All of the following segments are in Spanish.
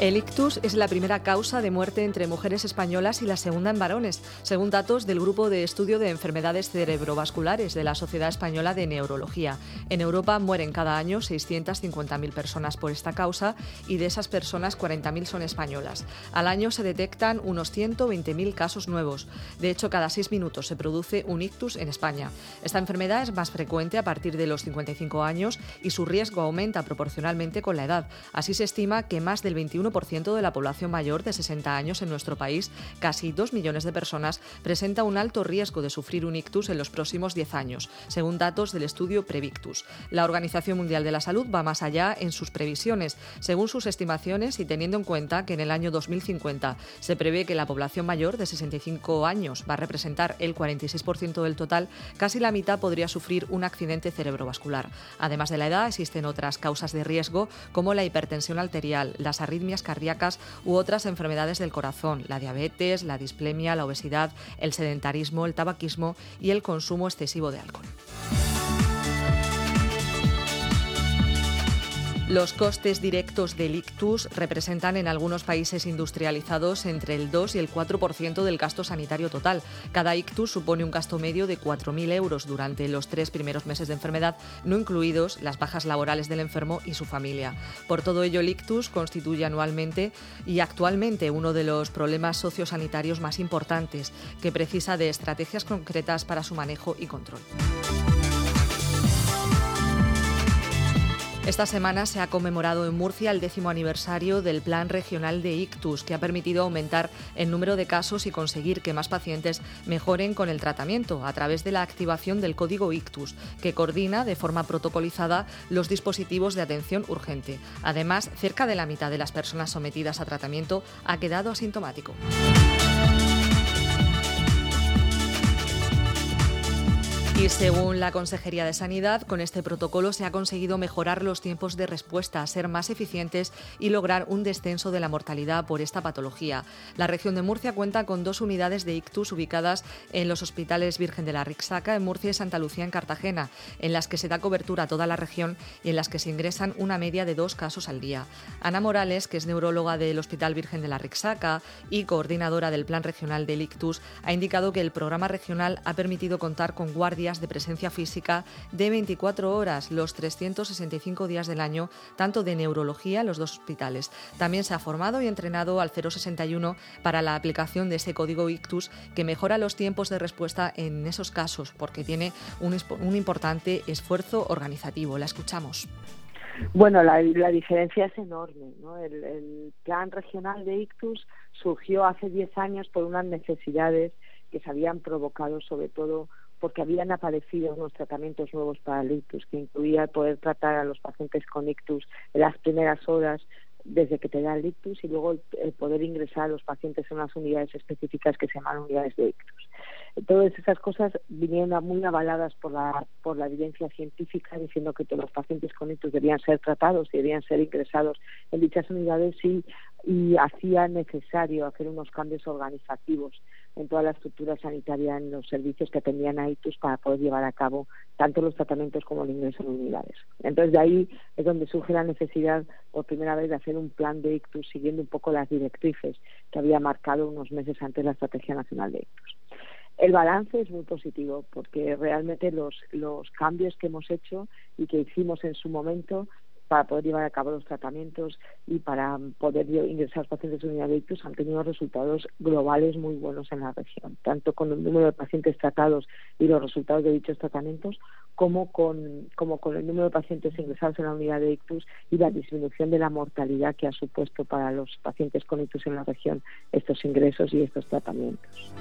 El ictus es la primera causa de muerte entre mujeres españolas y la segunda en varones, según datos del Grupo de Estudio de Enfermedades Cerebrovasculares de la Sociedad Española de Neurología. En Europa mueren cada año 650.000 personas por esta causa y de esas personas 40.000 son españolas. Al año se detectan unos 120.000 casos nuevos. De hecho, cada seis minutos se produce un ictus en España. Esta enfermedad es más frecuente a partir de los 55 años y su riesgo aumenta proporcionalmente con la edad. Así se estima que más del 21 ciento de la población mayor de 60 años en nuestro país, casi 2 millones de personas, presenta un alto riesgo de sufrir un ictus en los próximos 10 años, según datos del estudio Previctus. La Organización Mundial de la Salud va más allá en sus previsiones. Según sus estimaciones y teniendo en cuenta que en el año 2050 se prevé que la población mayor de 65 años va a representar el 46% del total, casi la mitad podría sufrir un accidente cerebrovascular. Además de la edad, existen otras causas de riesgo como la hipertensión arterial, las arritmias cardíacas u otras enfermedades del corazón, la diabetes, la displemia, la obesidad, el sedentarismo, el tabaquismo y el consumo excesivo de alcohol. Los costes directos del ictus representan en algunos países industrializados entre el 2 y el 4% del gasto sanitario total. Cada ictus supone un gasto medio de 4.000 euros durante los tres primeros meses de enfermedad, no incluidos las bajas laborales del enfermo y su familia. Por todo ello, el ictus constituye anualmente y actualmente uno de los problemas sociosanitarios más importantes, que precisa de estrategias concretas para su manejo y control. Esta semana se ha conmemorado en Murcia el décimo aniversario del Plan Regional de Ictus, que ha permitido aumentar el número de casos y conseguir que más pacientes mejoren con el tratamiento a través de la activación del código Ictus, que coordina de forma protocolizada los dispositivos de atención urgente. Además, cerca de la mitad de las personas sometidas a tratamiento ha quedado asintomático. Y según la Consejería de Sanidad, con este protocolo se ha conseguido mejorar los tiempos de respuesta, ser más eficientes y lograr un descenso de la mortalidad por esta patología. La región de Murcia cuenta con dos unidades de ictus ubicadas en los hospitales Virgen de la Rixaca en Murcia y Santa Lucía en Cartagena, en las que se da cobertura a toda la región y en las que se ingresan una media de dos casos al día. Ana Morales, que es neuróloga del Hospital Virgen de la Rixaca y coordinadora del Plan Regional del Ictus, ha indicado que el programa regional ha permitido contar con guardias de presencia física de 24 horas los 365 días del año, tanto de neurología en los dos hospitales. También se ha formado y entrenado al 061 para la aplicación de ese código ICTUS que mejora los tiempos de respuesta en esos casos porque tiene un, un importante esfuerzo organizativo. La escuchamos. Bueno, la, diferencia es enorme. El, el, plan regional de ICTUS surgió hace 10 años por unas necesidades que se habían provocado sobre todo porque habían aparecido unos tratamientos nuevos para el ictus, que incluía poder tratar a los pacientes con ictus en las primeras horas desde que te da el ictus y luego el, poder ingresar a los pacientes en unas unidades específicas que se llaman unidades de ictus. Todas esas cosas vinieron muy avaladas por la, por la evidencia científica diciendo que todos los pacientes con ictus debían ser tratados, debían ser ingresados en dichas unidades y, y hacía necesario hacer unos cambios organizativos en toda la estructura sanitaria, en los servicios que atendían a ITUS para poder llevar a cabo tanto los tratamientos como el ingreso en unidades. Entonces, de ahí es donde surge la necesidad, por primera vez, de hacer un plan de ICTUS siguiendo un poco las directrices que había marcado unos meses antes la Estrategia Nacional de ICTUS. El balance es muy positivo porque realmente los, los cambios que hemos hecho y que hicimos en su momento para poder llevar a cabo los tratamientos y para poder ingresar pacientes en unidad de ictus han tenido resultados globales muy buenos en la región, tanto con el número de pacientes tratados y los resultados de dichos tratamientos, como con, como con el número de pacientes ingresados en la unidad de ictus y la disminución de la mortalidad que ha supuesto para los pacientes con ictus en la región estos ingresos y estos tratamientos.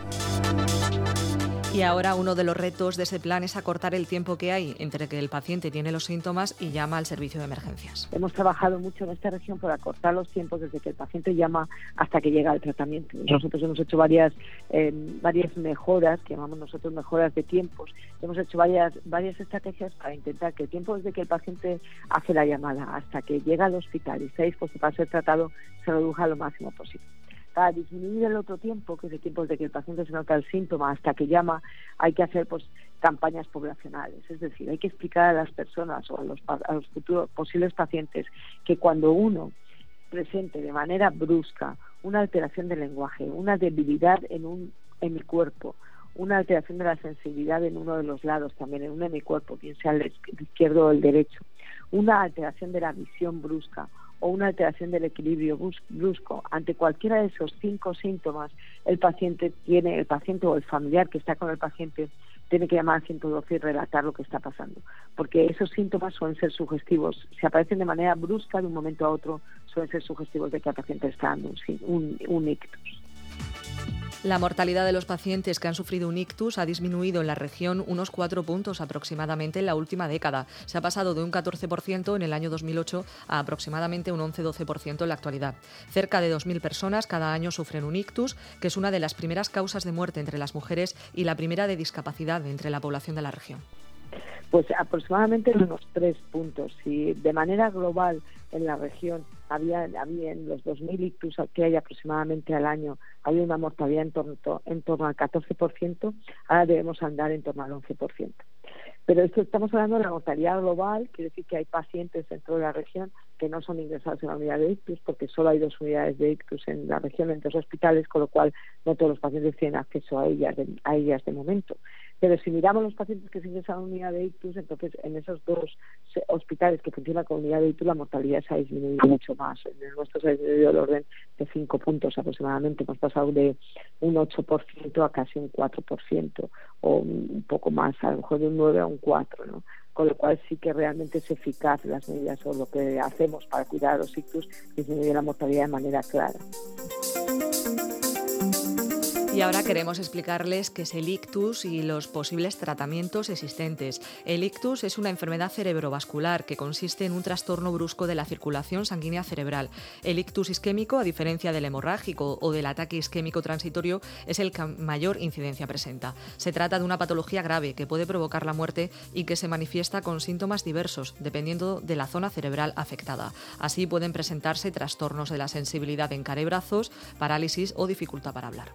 Y ahora uno de los retos de ese plan es acortar el tiempo que hay entre que el paciente tiene los síntomas y llama al servicio de emergencias. Hemos trabajado mucho en esta región por acortar los tiempos desde que el paciente llama hasta que llega al tratamiento. Nosotros hemos hecho varias, eh, varias mejoras, que llamamos nosotros mejoras de tiempos. Hemos hecho varias, varias estrategias para intentar que el tiempo desde que el paciente hace la llamada hasta que llega al hospital y está dispuesto para ser tratado se reduzca lo máximo posible para disminuir el otro tiempo, que es el tiempo de que el paciente se nota el síntoma hasta que llama, hay que hacer pues campañas poblacionales. Es decir, hay que explicar a las personas o a los, futuros posibles pacientes que cuando uno presente de manera brusca una alteración del lenguaje, una debilidad en, un, en mi cuerpo, una alteración de la sensibilidad en uno de los lados también, en un hemicuerpo, bien sea el izquierdo o el derecho, una alteración de la visión brusca o una alteración del equilibrio brusco, ante cualquiera de esos cinco síntomas, el paciente tiene, el paciente o el familiar que está con el paciente tiene que llamar al 112 y relatar lo que está pasando, porque esos síntomas suelen ser sugestivos. Si aparecen de manera brusca de un momento a otro, suelen ser sugestivos de que el paciente está dando un, un, un ictus. La mortalidad de los pacientes que han sufrido un ictus ha disminuido en la región unos cuatro puntos aproximadamente en la última década. Se ha pasado de un 14% en el año 2008 a aproximadamente un 11-12% en la actualidad. Cerca de 2.000 personas cada año sufren un ictus, que es una de las primeras causas de muerte entre las mujeres y la primera de discapacidad entre la población de la región. Pues aproximadamente unos tres puntos. Si de manera global en la región había, había en los 2.000 ictus que hay aproximadamente al año, había una mortalidad en torno, en torno al 14%, ahora debemos andar en torno al 11%. Pero esto estamos hablando de la mortalidad global, quiere decir que hay pacientes dentro de la región que no son ingresados en la unidad de ictus, porque solo hay dos unidades de ictus en la región, en dos hospitales, con lo cual no todos los pacientes tienen acceso a ellas, a ellas de momento. Pero si miramos los pacientes que se ingresan a unidad de ictus, entonces en esos dos hospitales que funcionan con unidad de ictus, la mortalidad se ha disminuido mucho más. En el nuestro se ha disminuido el orden de 5 puntos aproximadamente. Hemos pasado de un 8% a casi un 4%, o un poco más, a lo mejor de un 9 a un 4%, ¿no? con lo cual sí que realmente es eficaz las medidas o lo que hacemos para cuidar a los ictus disminuye la mortalidad de manera clara. Y ahora queremos explicarles qué es el ictus y los posibles tratamientos existentes. El ictus es una enfermedad cerebrovascular que consiste en un trastorno brusco de la circulación sanguínea cerebral. El ictus isquémico, a diferencia del hemorrágico o del ataque isquémico transitorio, es el que mayor incidencia presenta. Se trata de una patología grave que puede provocar la muerte y que se manifiesta con síntomas diversos, dependiendo de la zona cerebral afectada. Así pueden presentarse trastornos de la sensibilidad en cara y brazos, parálisis o dificultad para hablar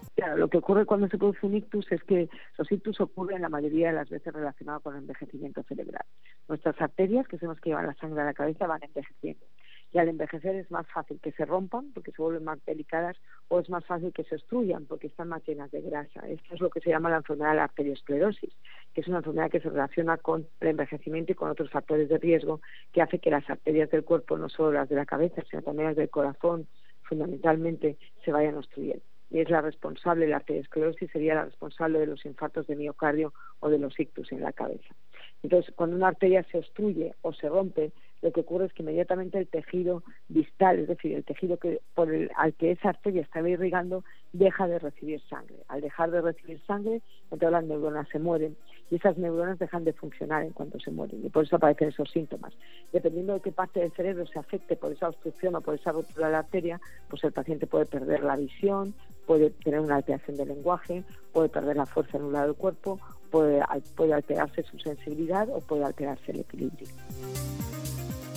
que ocurre cuando se produce un ictus es que los ictus ocurren la mayoría de las veces relacionados con el envejecimiento cerebral. Nuestras arterias, que son las que llevan la sangre a la cabeza, van envejeciendo. Y al envejecer es más fácil que se rompan porque se vuelven más delicadas o es más fácil que se obstruyan porque están más llenas de grasa. Esto es lo que se llama la enfermedad de la arteriosclerosis, que es una enfermedad que se relaciona con el envejecimiento y con otros factores de riesgo que hace que las arterias del cuerpo, no solo las de la cabeza, sino también las del corazón, fundamentalmente, se vayan obstruyendo es la responsable, la arteriosclerosis sería la responsable de los infartos de miocardio o de los ictus en la cabeza. Entonces, cuando una arteria se obstruye o se rompe, lo que ocurre es que inmediatamente el tejido distal, es decir, el tejido que por el, al que esa arteria estaba irrigando, deja de recibir sangre. Al dejar de recibir sangre, entonces las neuronas se mueren y esas neuronas dejan de funcionar en cuanto se mueren y por eso aparecen esos síntomas. Dependiendo de qué parte del cerebro se afecte por esa obstrucción o por esa ruptura de la arteria, pues el paciente puede perder la visión, puede tener una alteración del lenguaje, puede perder la fuerza en un lado del cuerpo, puede, puede alterarse su sensibilidad o puede alterarse el equilibrio.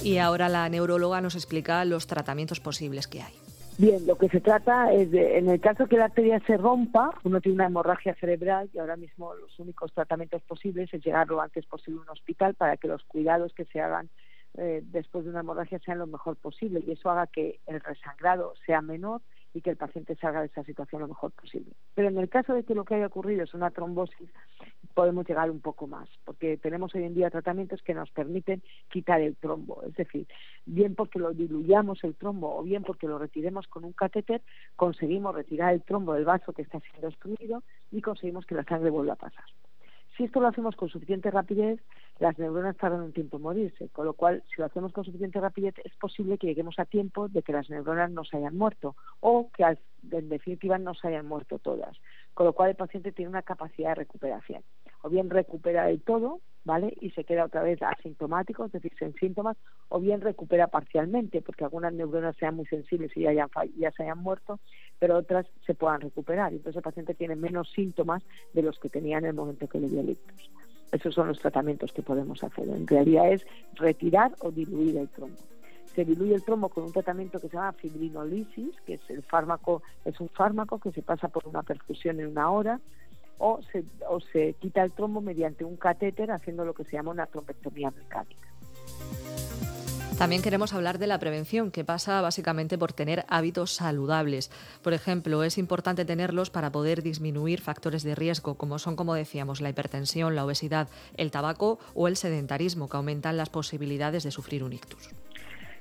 Y ahora la neuróloga nos explica los tratamientos posibles que hay. Bien, lo que se trata es de, en el caso que la arteria se rompa, uno tiene una hemorragia cerebral y ahora mismo los únicos tratamientos posibles es llegar lo antes posible a un hospital para que los cuidados que se hagan eh, después de una hemorragia sean lo mejor posible y eso haga que el resangrado sea menor y que el paciente salga de esa situación lo mejor posible. Pero en el caso de que lo que haya ocurrido es una trombosis, podemos llegar un poco más, porque tenemos hoy en día tratamientos que nos permiten quitar el trombo, es decir, bien porque lo diluyamos el trombo o bien porque lo retiremos con un catéter, conseguimos retirar el trombo del vaso que está siendo obstruido y conseguimos que la sangre vuelva a pasar. Si esto lo hacemos con suficiente rapidez, las neuronas tardan un tiempo en morirse, con lo cual, si lo hacemos con suficiente rapidez, es posible que lleguemos a tiempo de que las neuronas no se hayan muerto o que en definitiva no se hayan muerto todas, con lo cual el paciente tiene una capacidad de recuperación. O bien recupera del todo, ¿vale? Y se queda otra vez asintomático, es decir, sin síntomas, o bien recupera parcialmente, porque algunas neuronas sean muy sensibles y ya, ya se hayan muerto, pero otras se puedan recuperar. Entonces el paciente tiene menos síntomas de los que tenía en el momento que le dio el ictus. Esos son los tratamientos que podemos hacer. En realidad es retirar o diluir el trombo. Se diluye el trombo con un tratamiento que se llama fibrinolisis, que es el fármaco, es un fármaco que se pasa por una perfusión en una hora, o se, o se quita el trombo mediante un catéter haciendo lo que se llama una trombectomía mecánica. También queremos hablar de la prevención, que pasa básicamente por tener hábitos saludables. Por ejemplo, es importante tenerlos para poder disminuir factores de riesgo, como son, como decíamos, la hipertensión, la obesidad, el tabaco o el sedentarismo, que aumentan las posibilidades de sufrir un ictus.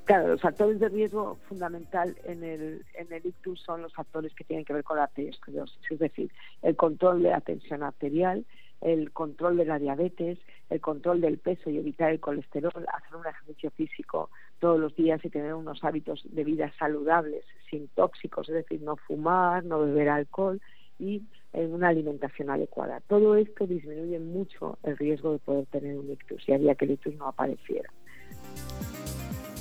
Claro, los factores de riesgo fundamental en el, en el ictus son los factores que tienen que ver con la aterosclerosis, es decir, el control de la tensión arterial, el control de la diabetes, el control del peso y evitar el colesterol, hacer un ejercicio físico todos los días y tener unos hábitos de vida saludables, sin tóxicos, es decir, no fumar, no beber alcohol y en una alimentación adecuada. Todo esto disminuye mucho el riesgo de poder tener un ictus y haría que el ictus no apareciera.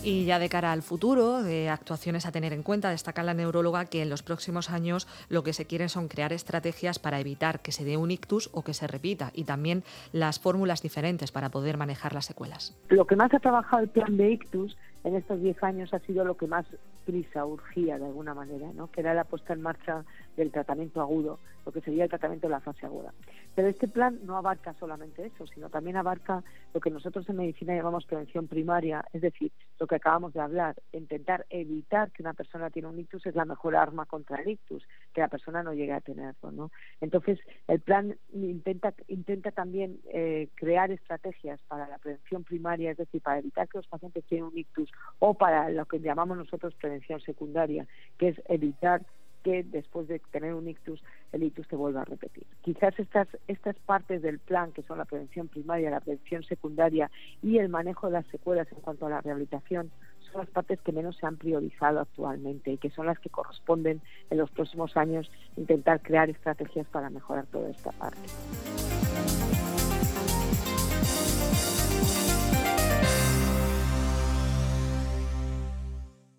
Y ya de cara al futuro, de actuaciones a tener en cuenta, destaca la neuróloga que en los próximos años lo que se quieren son crear estrategias para evitar que se dé un ictus o que se repita y también las fórmulas diferentes para poder manejar las secuelas. Lo que más ha trabajado el plan de ictus en estos 10 años ha sido lo que más prisa urgía de alguna manera, ¿no? que era la puesta en marcha del tratamiento agudo, lo que sería el tratamiento de la fase aguda. Pero este plan no abarca solamente eso, sino también abarca lo que nosotros en medicina llamamos prevención primaria, es decir, lo que acabamos de hablar, intentar evitar que una persona tiene un ictus es la mejor arma contra el ictus, que la persona no llegue a tenerlo. Entonces, el plan intenta, intenta también eh, crear estrategias para la prevención primaria, es decir, para evitar que los pacientes tengan un ictus o para lo que llamamos nosotros prevención secundaria, que es evitar que después de tener un ictus, el ictus te vuelva a repetir. Quizás estas, estas partes del plan, que son la prevención primaria, la prevención secundaria y el manejo de las secuelas en cuanto a la rehabilitación, son las partes que menos se han priorizado actualmente y que son las que corresponden en los próximos años intentar crear estrategias para mejorar toda esta parte.